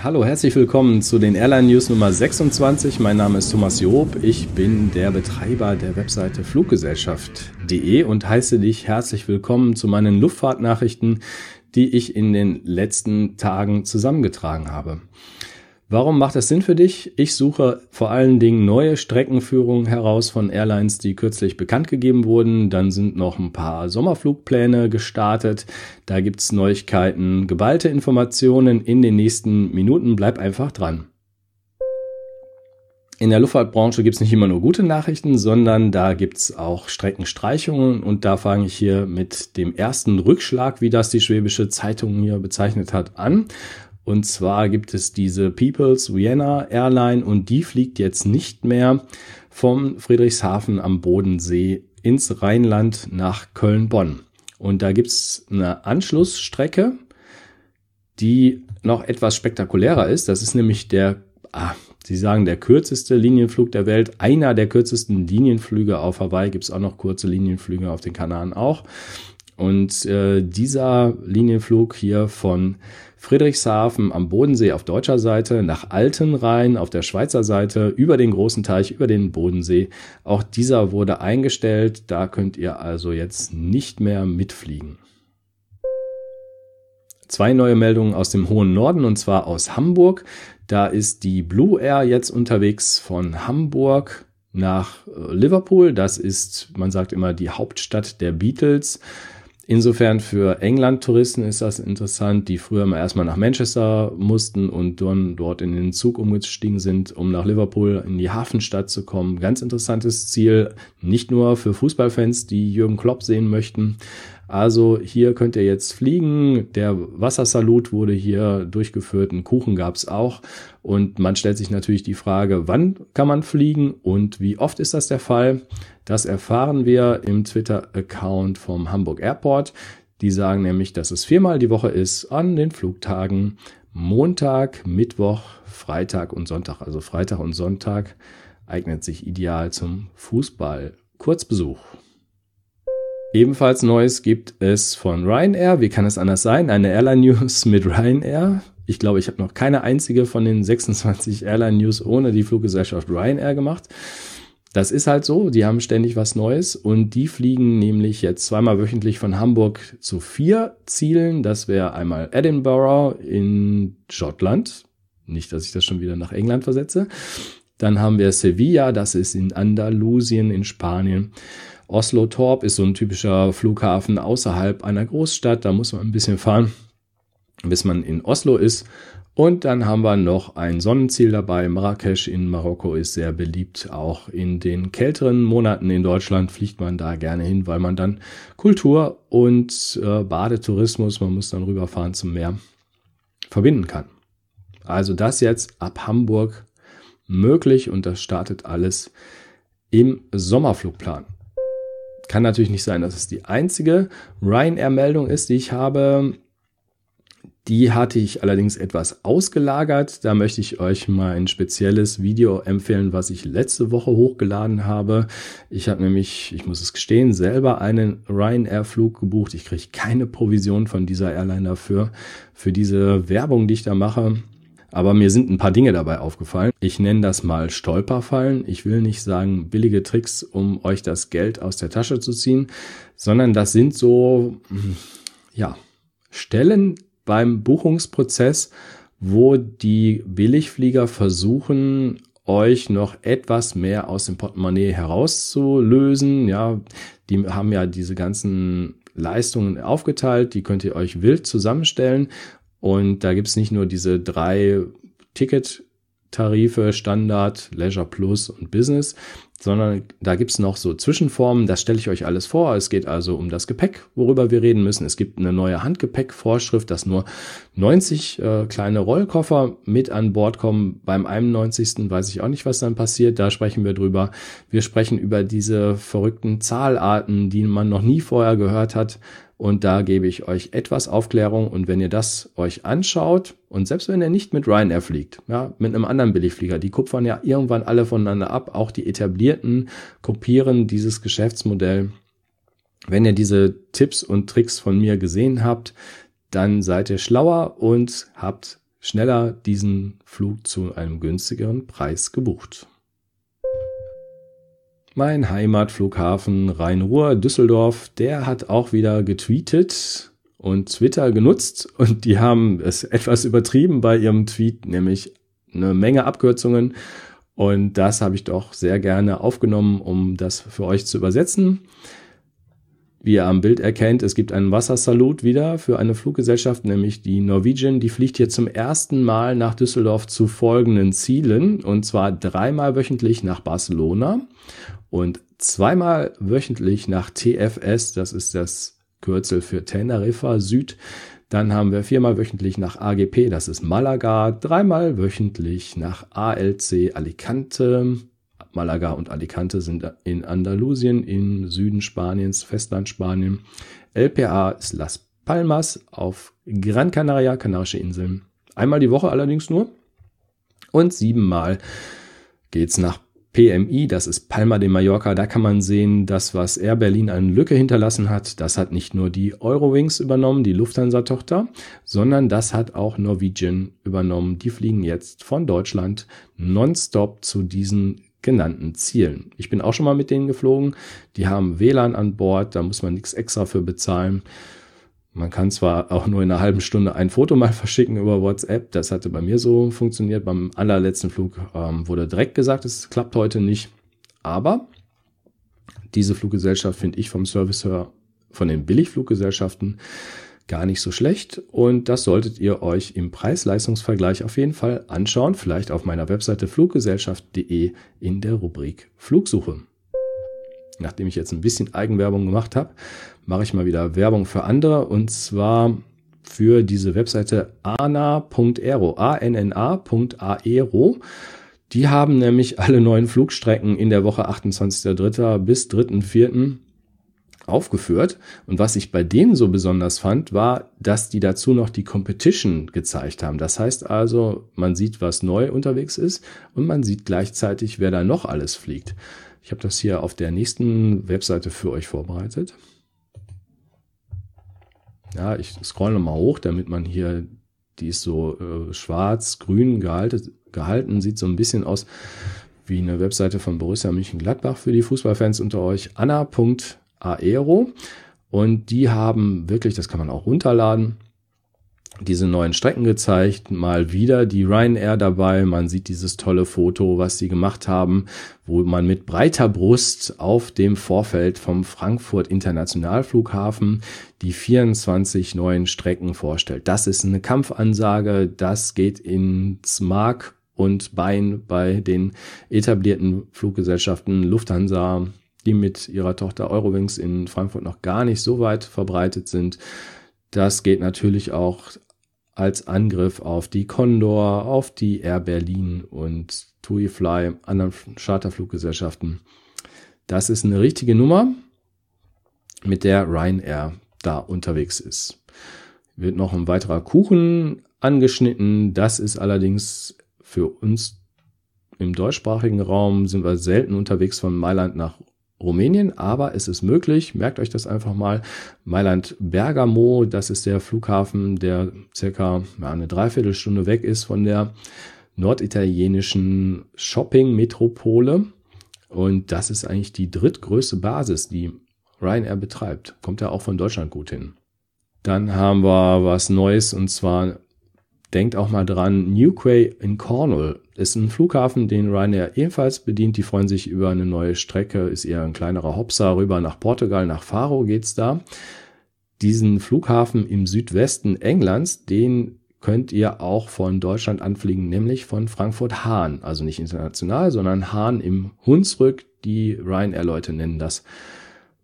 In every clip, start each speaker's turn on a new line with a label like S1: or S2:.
S1: Hallo, herzlich willkommen zu den Airline News Nummer 26. Mein Name ist Thomas Job. Ich bin der Betreiber der Webseite Fluggesellschaft.de und heiße dich herzlich willkommen zu meinen Luftfahrtnachrichten, die ich in den letzten Tagen zusammengetragen habe. Warum macht das Sinn für dich? Ich suche vor allen Dingen neue Streckenführungen heraus von Airlines, die kürzlich bekannt gegeben wurden. Dann sind noch ein paar Sommerflugpläne gestartet. Da gibt's Neuigkeiten, geballte Informationen in den nächsten Minuten. Bleib einfach dran. In der Luftfahrtbranche gibt's nicht immer nur gute Nachrichten, sondern da gibt's auch Streckenstreichungen. Und da fange ich hier mit dem ersten Rückschlag, wie das die Schwäbische Zeitung hier bezeichnet hat, an. Und zwar gibt es diese People's Vienna Airline und die fliegt jetzt nicht mehr vom Friedrichshafen am Bodensee ins Rheinland nach Köln-Bonn. Und da gibt's eine Anschlussstrecke, die noch etwas spektakulärer ist. Das ist nämlich der, ah, Sie sagen, der kürzeste Linienflug der Welt, einer der kürzesten Linienflüge auf Hawaii. Gibt's auch noch kurze Linienflüge auf den Kanaren auch. Und äh, dieser Linienflug hier von Friedrichshafen am Bodensee auf deutscher Seite nach Altenrhein auf der Schweizer Seite über den großen Teich, über den Bodensee. Auch dieser wurde eingestellt. Da könnt ihr also jetzt nicht mehr mitfliegen. Zwei neue Meldungen aus dem hohen Norden und zwar aus Hamburg. Da ist die Blue Air jetzt unterwegs von Hamburg nach äh, Liverpool. Das ist, man sagt immer, die Hauptstadt der Beatles. Insofern für England-Touristen ist das interessant, die früher mal erstmal nach Manchester mussten und dann dort in den Zug umgestiegen sind, um nach Liverpool in die Hafenstadt zu kommen. Ganz interessantes Ziel, nicht nur für Fußballfans, die Jürgen Klopp sehen möchten, also hier könnt ihr jetzt fliegen. Der Wassersalut wurde hier durchgeführt. Einen Kuchen gab es auch. Und man stellt sich natürlich die Frage, wann kann man fliegen und wie oft ist das der Fall? Das erfahren wir im Twitter-Account vom Hamburg Airport. Die sagen nämlich, dass es viermal die Woche ist an den Flugtagen Montag, Mittwoch, Freitag und Sonntag. Also Freitag und Sonntag eignet sich ideal zum Fußball. Kurzbesuch. Ebenfalls Neues gibt es von Ryanair. Wie kann es anders sein? Eine Airline News mit Ryanair. Ich glaube, ich habe noch keine einzige von den 26 Airline News ohne die Fluggesellschaft Ryanair gemacht. Das ist halt so, die haben ständig was Neues und die fliegen nämlich jetzt zweimal wöchentlich von Hamburg zu vier Zielen. Das wäre einmal Edinburgh in Schottland. Nicht, dass ich das schon wieder nach England versetze. Dann haben wir Sevilla, das ist in Andalusien in Spanien. Oslo-Torp ist so ein typischer Flughafen außerhalb einer Großstadt. Da muss man ein bisschen fahren, bis man in Oslo ist. Und dann haben wir noch ein Sonnenziel dabei. Marrakesch in Marokko ist sehr beliebt. Auch in den kälteren Monaten in Deutschland fliegt man da gerne hin, weil man dann Kultur und äh, Badetourismus, man muss dann rüberfahren zum Meer, verbinden kann. Also das jetzt ab Hamburg möglich und das startet alles im Sommerflugplan. Kann natürlich nicht sein, dass es die einzige Ryanair-Meldung ist, die ich habe. Die hatte ich allerdings etwas ausgelagert. Da möchte ich euch mal ein spezielles Video empfehlen, was ich letzte Woche hochgeladen habe. Ich habe nämlich, ich muss es gestehen, selber einen Ryanair-Flug gebucht. Ich kriege keine Provision von dieser Airline dafür, für diese Werbung, die ich da mache. Aber mir sind ein paar Dinge dabei aufgefallen. Ich nenne das mal Stolperfallen. Ich will nicht sagen billige Tricks, um euch das Geld aus der Tasche zu ziehen, sondern das sind so, hm, ja, Stellen beim Buchungsprozess, wo die Billigflieger versuchen, euch noch etwas mehr aus dem Portemonnaie herauszulösen. Ja, die haben ja diese ganzen Leistungen aufgeteilt, die könnt ihr euch wild zusammenstellen und da gibt's nicht nur diese drei Ticket-Tarife, Standard, Leisure Plus und Business, sondern da gibt's noch so Zwischenformen, das stelle ich euch alles vor. Es geht also um das Gepäck, worüber wir reden müssen. Es gibt eine neue Handgepäckvorschrift, dass nur 90 äh, kleine Rollkoffer mit an Bord kommen. Beim 91. weiß ich auch nicht, was dann passiert. Da sprechen wir drüber. Wir sprechen über diese verrückten Zahlarten, die man noch nie vorher gehört hat. Und da gebe ich euch etwas Aufklärung. Und wenn ihr das euch anschaut, und selbst wenn ihr nicht mit Ryanair fliegt, ja, mit einem anderen Billigflieger, die kupfern ja irgendwann alle voneinander ab, auch die etablierten kopieren dieses Geschäftsmodell. Wenn ihr diese Tipps und Tricks von mir gesehen habt, dann seid ihr schlauer und habt schneller diesen Flug zu einem günstigeren Preis gebucht. Mein Heimatflughafen Rhein-Ruhr Düsseldorf, der hat auch wieder getweetet und Twitter genutzt und die haben es etwas übertrieben bei ihrem Tweet, nämlich eine Menge Abkürzungen und das habe ich doch sehr gerne aufgenommen, um das für euch zu übersetzen. Wie ihr am Bild erkennt, es gibt einen Wassersalut wieder für eine Fluggesellschaft, nämlich die Norwegian. Die fliegt hier zum ersten Mal nach Düsseldorf zu folgenden Zielen. Und zwar dreimal wöchentlich nach Barcelona und zweimal wöchentlich nach TFS. Das ist das Kürzel für Teneriffa Süd. Dann haben wir viermal wöchentlich nach AGP, das ist Malaga, dreimal wöchentlich nach ALC Alicante, Malaga und Alicante sind in Andalusien, im Süden Spaniens, Festland Spanien. LPA ist Las Palmas auf Gran Canaria, Kanarische Inseln. Einmal die Woche allerdings nur. Und siebenmal geht's nach PMI, das ist Palma de Mallorca. Da kann man sehen, das, was Air Berlin eine Lücke hinterlassen hat, das hat nicht nur die Eurowings übernommen, die Lufthansa-Tochter, sondern das hat auch Norwegian übernommen. Die fliegen jetzt von Deutschland nonstop zu diesen genannten Zielen. Ich bin auch schon mal mit denen geflogen. Die haben WLAN an Bord, da muss man nichts extra für bezahlen. Man kann zwar auch nur in einer halben Stunde ein Foto mal verschicken über WhatsApp. Das hatte bei mir so funktioniert. Beim allerletzten Flug ähm, wurde direkt gesagt, es klappt heute nicht. Aber diese Fluggesellschaft finde ich vom Service her von den Billigfluggesellschaften gar nicht so schlecht und das solltet ihr euch im Preis-Leistungs-Vergleich auf jeden Fall anschauen, vielleicht auf meiner Webseite fluggesellschaft.de in der Rubrik Flugsuche. Nachdem ich jetzt ein bisschen Eigenwerbung gemacht habe, mache ich mal wieder Werbung für andere und zwar für diese Webseite ana.aero, a-n-n-a.aero. Die haben nämlich alle neuen Flugstrecken in der Woche 28.03. bis 3.04 aufgeführt. Und was ich bei denen so besonders fand, war, dass die dazu noch die Competition gezeigt haben. Das heißt also, man sieht, was neu unterwegs ist und man sieht gleichzeitig, wer da noch alles fliegt. Ich habe das hier auf der nächsten Webseite für euch vorbereitet. Ja, ich scroll nochmal hoch, damit man hier, die ist so äh, schwarz-grün gehalten, gehalten, sieht so ein bisschen aus wie eine Webseite von Borussia Mönchengladbach für die Fußballfans unter euch. Anna.de Aero. Und die haben wirklich, das kann man auch runterladen, diese neuen Strecken gezeigt, mal wieder die Ryanair dabei. Man sieht dieses tolle Foto, was sie gemacht haben, wo man mit breiter Brust auf dem Vorfeld vom Frankfurt Internationalflughafen die 24 neuen Strecken vorstellt. Das ist eine Kampfansage, das geht ins Mark und Bein bei den etablierten Fluggesellschaften Lufthansa, die mit ihrer Tochter Eurowings in Frankfurt noch gar nicht so weit verbreitet sind. Das geht natürlich auch als Angriff auf die Condor, auf die Air Berlin und TUI Fly, anderen Charterfluggesellschaften. Das ist eine richtige Nummer, mit der Ryanair da unterwegs ist. Wird noch ein weiterer Kuchen angeschnitten. Das ist allerdings für uns im deutschsprachigen Raum sind wir selten unterwegs von Mailand nach Rumänien, aber es ist möglich, merkt euch das einfach mal, Mailand Bergamo, das ist der Flughafen, der circa eine Dreiviertelstunde weg ist von der norditalienischen Shopping-Metropole. Und das ist eigentlich die drittgrößte Basis, die Ryanair betreibt. Kommt ja auch von Deutschland gut hin. Dann haben wir was Neues und zwar denkt auch mal dran, Newquay in Cornwall ist ein Flughafen, den Ryanair ebenfalls bedient. Die freuen sich über eine neue Strecke, ist eher ein kleinerer Hopser rüber nach Portugal, nach Faro geht's da. Diesen Flughafen im Südwesten Englands, den könnt ihr auch von Deutschland anfliegen, nämlich von Frankfurt Hahn. Also nicht international, sondern Hahn im Hunsrück. Die Ryanair-Leute nennen das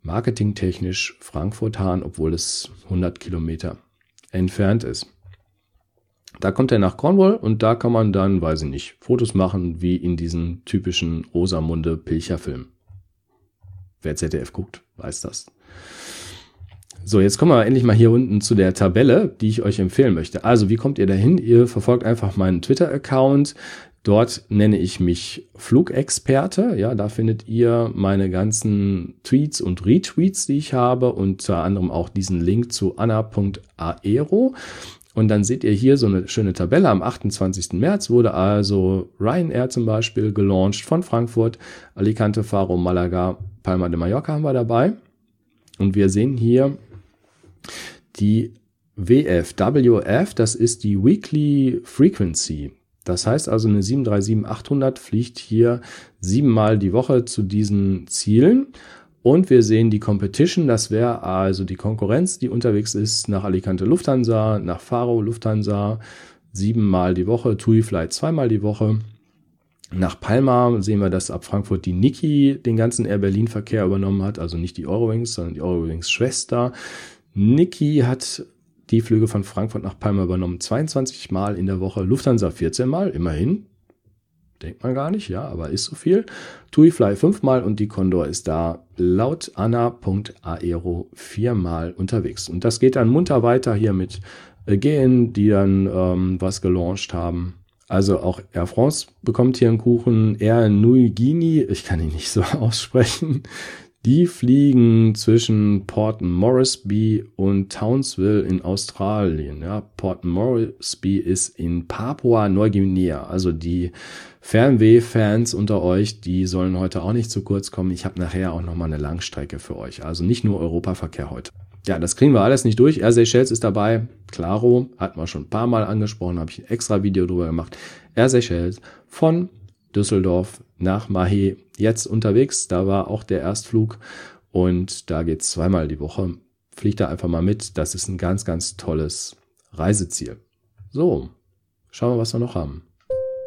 S1: marketingtechnisch Frankfurt Hahn, obwohl es 100 Kilometer entfernt ist. Da kommt er nach Cornwall und da kann man dann, weiß ich nicht, Fotos machen wie in diesen typischen Rosamunde Pilcher-Film. Wer ZDF guckt, weiß das. So, jetzt kommen wir endlich mal hier unten zu der Tabelle, die ich euch empfehlen möchte. Also, wie kommt ihr dahin? Ihr verfolgt einfach meinen Twitter-Account. Dort nenne ich mich Flugexperte. Ja, da findet ihr meine ganzen Tweets und Retweets, die ich habe, unter anderem auch diesen Link zu anna.aero. Und dann seht ihr hier so eine schöne Tabelle. Am 28. März wurde also Ryanair zum Beispiel gelauncht von Frankfurt, Alicante, Faro, Malaga, Palma de Mallorca haben wir dabei. Und wir sehen hier die WF, WF, das ist die Weekly Frequency. Das heißt also, eine 737-800 fliegt hier siebenmal die Woche zu diesen Zielen. Und wir sehen die Competition, das wäre also die Konkurrenz, die unterwegs ist nach Alicante Lufthansa, nach Faro Lufthansa, siebenmal die Woche, TUI Flight zweimal die Woche. Nach Palma sehen wir, dass ab Frankfurt die Niki den ganzen Air Berlin Verkehr übernommen hat, also nicht die Eurowings, sondern die Eurowings Schwester. Niki hat die Flüge von Frankfurt nach Palma übernommen, 22 Mal in der Woche, Lufthansa 14 Mal, immerhin. Denkt man gar nicht, ja, aber ist so viel. TUI Fly fünfmal und die Condor ist da laut Anna.aero viermal unterwegs. Und das geht dann munter weiter hier mit Again, die dann ähm, was gelauncht haben. Also auch Air France bekommt hier einen Kuchen. Air Nuigini, ich kann ihn nicht so aussprechen. Die fliegen zwischen Port Moresby und Townsville in Australien. Ja, Port Moresby ist in Papua-Neuguinea. Also die Fernweh-Fans unter euch, die sollen heute auch nicht zu kurz kommen. Ich habe nachher auch nochmal eine Langstrecke für euch. Also nicht nur Europaverkehr heute. Ja, das kriegen wir alles nicht durch. Air Seychelles ist dabei. Claro, hatten wir schon ein paar Mal angesprochen, habe ich ein extra Video drüber gemacht. Air Seychelles von Düsseldorf nach Mahé jetzt unterwegs. Da war auch der Erstflug und da geht's zweimal die Woche. Fliegt da einfach mal mit. Das ist ein ganz, ganz tolles Reiseziel. So, schauen wir, was wir noch haben.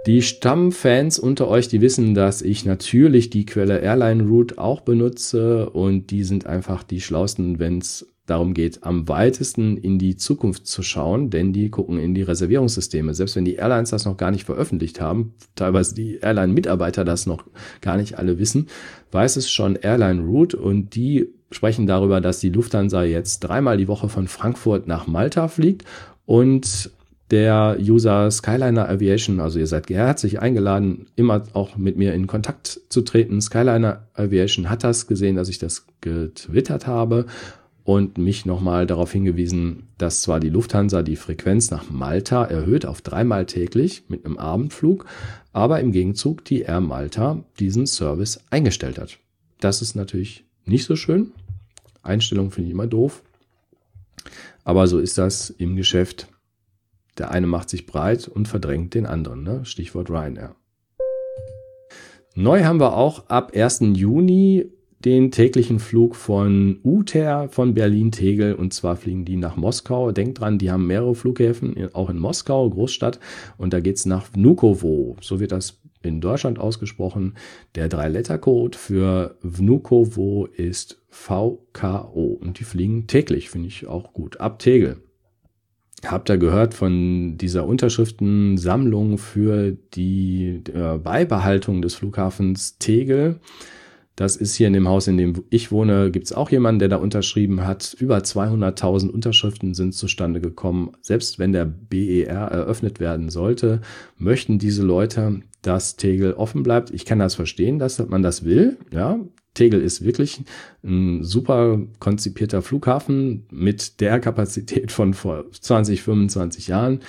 S1: Die Stammfans unter euch, die wissen, dass ich natürlich die Quelle Airline Route auch benutze und die sind einfach die schlausten, wenn es darum geht, am weitesten in die Zukunft zu schauen, denn die gucken in die Reservierungssysteme. Selbst wenn die Airlines das noch gar nicht veröffentlicht haben, teilweise die Airline-Mitarbeiter das noch gar nicht alle wissen, weiß es schon Airline Route und die sprechen darüber, dass die Lufthansa jetzt dreimal die Woche von Frankfurt nach Malta fliegt und der User Skyliner Aviation, also ihr seid herzlich eingeladen, immer auch mit mir in Kontakt zu treten. Skyliner Aviation hat das gesehen, dass ich das getwittert habe und mich nochmal darauf hingewiesen, dass zwar die Lufthansa die Frequenz nach Malta erhöht auf dreimal täglich mit einem Abendflug, aber im Gegenzug die Air Malta diesen Service eingestellt hat. Das ist natürlich nicht so schön. Einstellung finde ich immer doof. Aber so ist das im Geschäft. Der eine macht sich breit und verdrängt den anderen. Ne? Stichwort Ryanair. Neu haben wir auch ab 1. Juni den täglichen Flug von UTER von Berlin-Tegel und zwar fliegen die nach Moskau. Denkt dran, die haben mehrere Flughäfen, auch in Moskau, Großstadt und da geht's nach Vnukovo. So wird das in Deutschland ausgesprochen. Der Drei-Letter-Code für Vnukovo ist VKO und die fliegen täglich, finde ich auch gut, ab Tegel. Habt ihr gehört von dieser Unterschriftensammlung für die äh, Beibehaltung des Flughafens Tegel? Das ist hier in dem Haus, in dem ich wohne, gibt es auch jemanden, der da unterschrieben hat. Über 200.000 Unterschriften sind zustande gekommen. Selbst wenn der BER eröffnet werden sollte, möchten diese Leute, dass Tegel offen bleibt. Ich kann das verstehen, dass man das will. Ja, Tegel ist wirklich ein super konzipierter Flughafen mit der Kapazität von vor 20, 25 Jahren.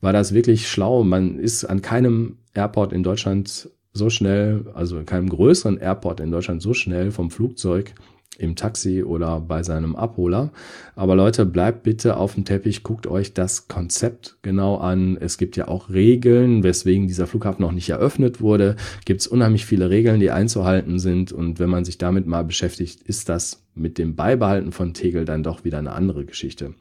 S1: War das wirklich schlau? Man ist an keinem Airport in Deutschland so schnell, also in keinem größeren Airport in Deutschland so schnell vom Flugzeug im Taxi oder bei seinem Abholer. Aber Leute, bleibt bitte auf dem Teppich, guckt euch das Konzept genau an. Es gibt ja auch Regeln, weswegen dieser Flughafen noch nicht eröffnet wurde. Gibt es unheimlich viele Regeln, die einzuhalten sind. Und wenn man sich damit mal beschäftigt, ist das mit dem Beibehalten von Tegel dann doch wieder eine andere Geschichte.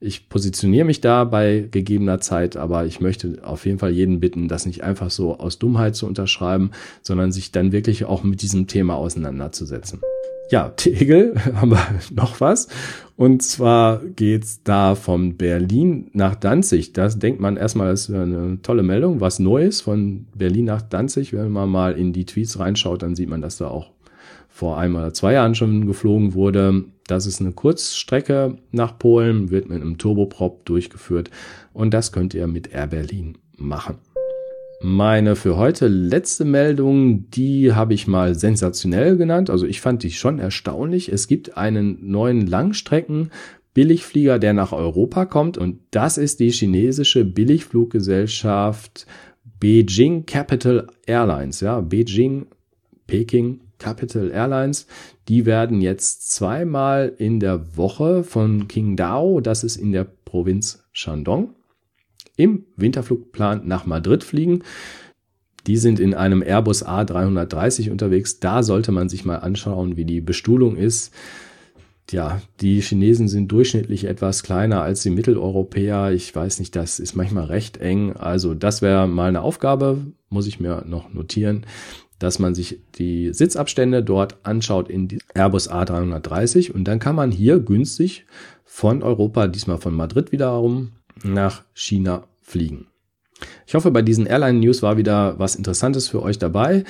S1: Ich positioniere mich da bei gegebener Zeit, aber ich möchte auf jeden Fall jeden bitten, das nicht einfach so aus Dummheit zu unterschreiben, sondern sich dann wirklich auch mit diesem Thema auseinanderzusetzen. Ja, Tegel haben wir noch was. Und zwar geht's da von Berlin nach Danzig. Das denkt man erstmal, das ist eine tolle Meldung, was Neues von Berlin nach Danzig. Wenn man mal in die Tweets reinschaut, dann sieht man, dass da auch vor einem oder zwei Jahren schon geflogen wurde. Das ist eine Kurzstrecke nach Polen, wird mit einem Turboprop durchgeführt und das könnt ihr mit Air Berlin machen. Meine für heute letzte Meldung, die habe ich mal sensationell genannt. Also ich fand die schon erstaunlich. Es gibt einen neuen Langstrecken Billigflieger, der nach Europa kommt und das ist die chinesische Billigfluggesellschaft Beijing Capital Airlines, ja, Beijing, Peking Capital Airlines. Die werden jetzt zweimal in der Woche von Qingdao, das ist in der Provinz Shandong, im Winterflugplan nach Madrid fliegen. Die sind in einem Airbus A330 unterwegs. Da sollte man sich mal anschauen, wie die Bestuhlung ist ja, die Chinesen sind durchschnittlich etwas kleiner als die Mitteleuropäer. Ich weiß nicht, das ist manchmal recht eng. Also das wäre mal eine Aufgabe, muss ich mir noch notieren, dass man sich die Sitzabstände dort anschaut in die Airbus A330 und dann kann man hier günstig von Europa, diesmal von Madrid wiederum, nach China fliegen. Ich hoffe, bei diesen Airline News war wieder was Interessantes für euch dabei.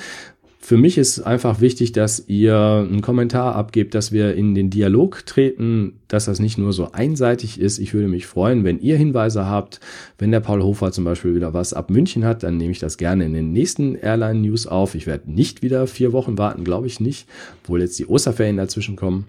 S1: Für mich ist einfach wichtig, dass ihr einen Kommentar abgebt, dass wir in den Dialog treten, dass das nicht nur so einseitig ist. Ich würde mich freuen, wenn ihr Hinweise habt. Wenn der Paul Hofer zum Beispiel wieder was ab München hat, dann nehme ich das gerne in den nächsten Airline News auf. Ich werde nicht wieder vier Wochen warten, glaube ich nicht, obwohl jetzt die Osterferien dazwischen kommen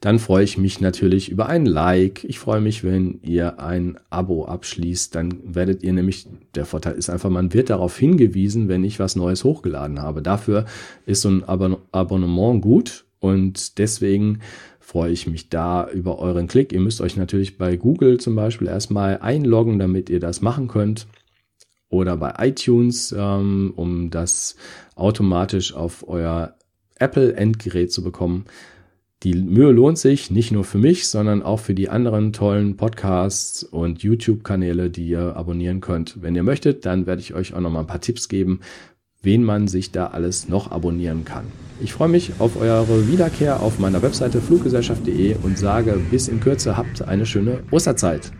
S1: dann freue ich mich natürlich über ein Like. Ich freue mich, wenn ihr ein Abo abschließt. Dann werdet ihr nämlich, der Vorteil ist einfach, man wird darauf hingewiesen, wenn ich was Neues hochgeladen habe. Dafür ist so ein Abonnement gut und deswegen freue ich mich da über euren Klick. Ihr müsst euch natürlich bei Google zum Beispiel erstmal einloggen, damit ihr das machen könnt. Oder bei iTunes, ähm, um das automatisch auf euer Apple-Endgerät zu bekommen. Die Mühe lohnt sich nicht nur für mich, sondern auch für die anderen tollen Podcasts und YouTube-Kanäle, die ihr abonnieren könnt. Wenn ihr möchtet, dann werde ich euch auch noch mal ein paar Tipps geben, wen man sich da alles noch abonnieren kann. Ich freue mich auf eure Wiederkehr auf meiner Webseite fluggesellschaft.de und sage bis in Kürze habt eine schöne Osterzeit.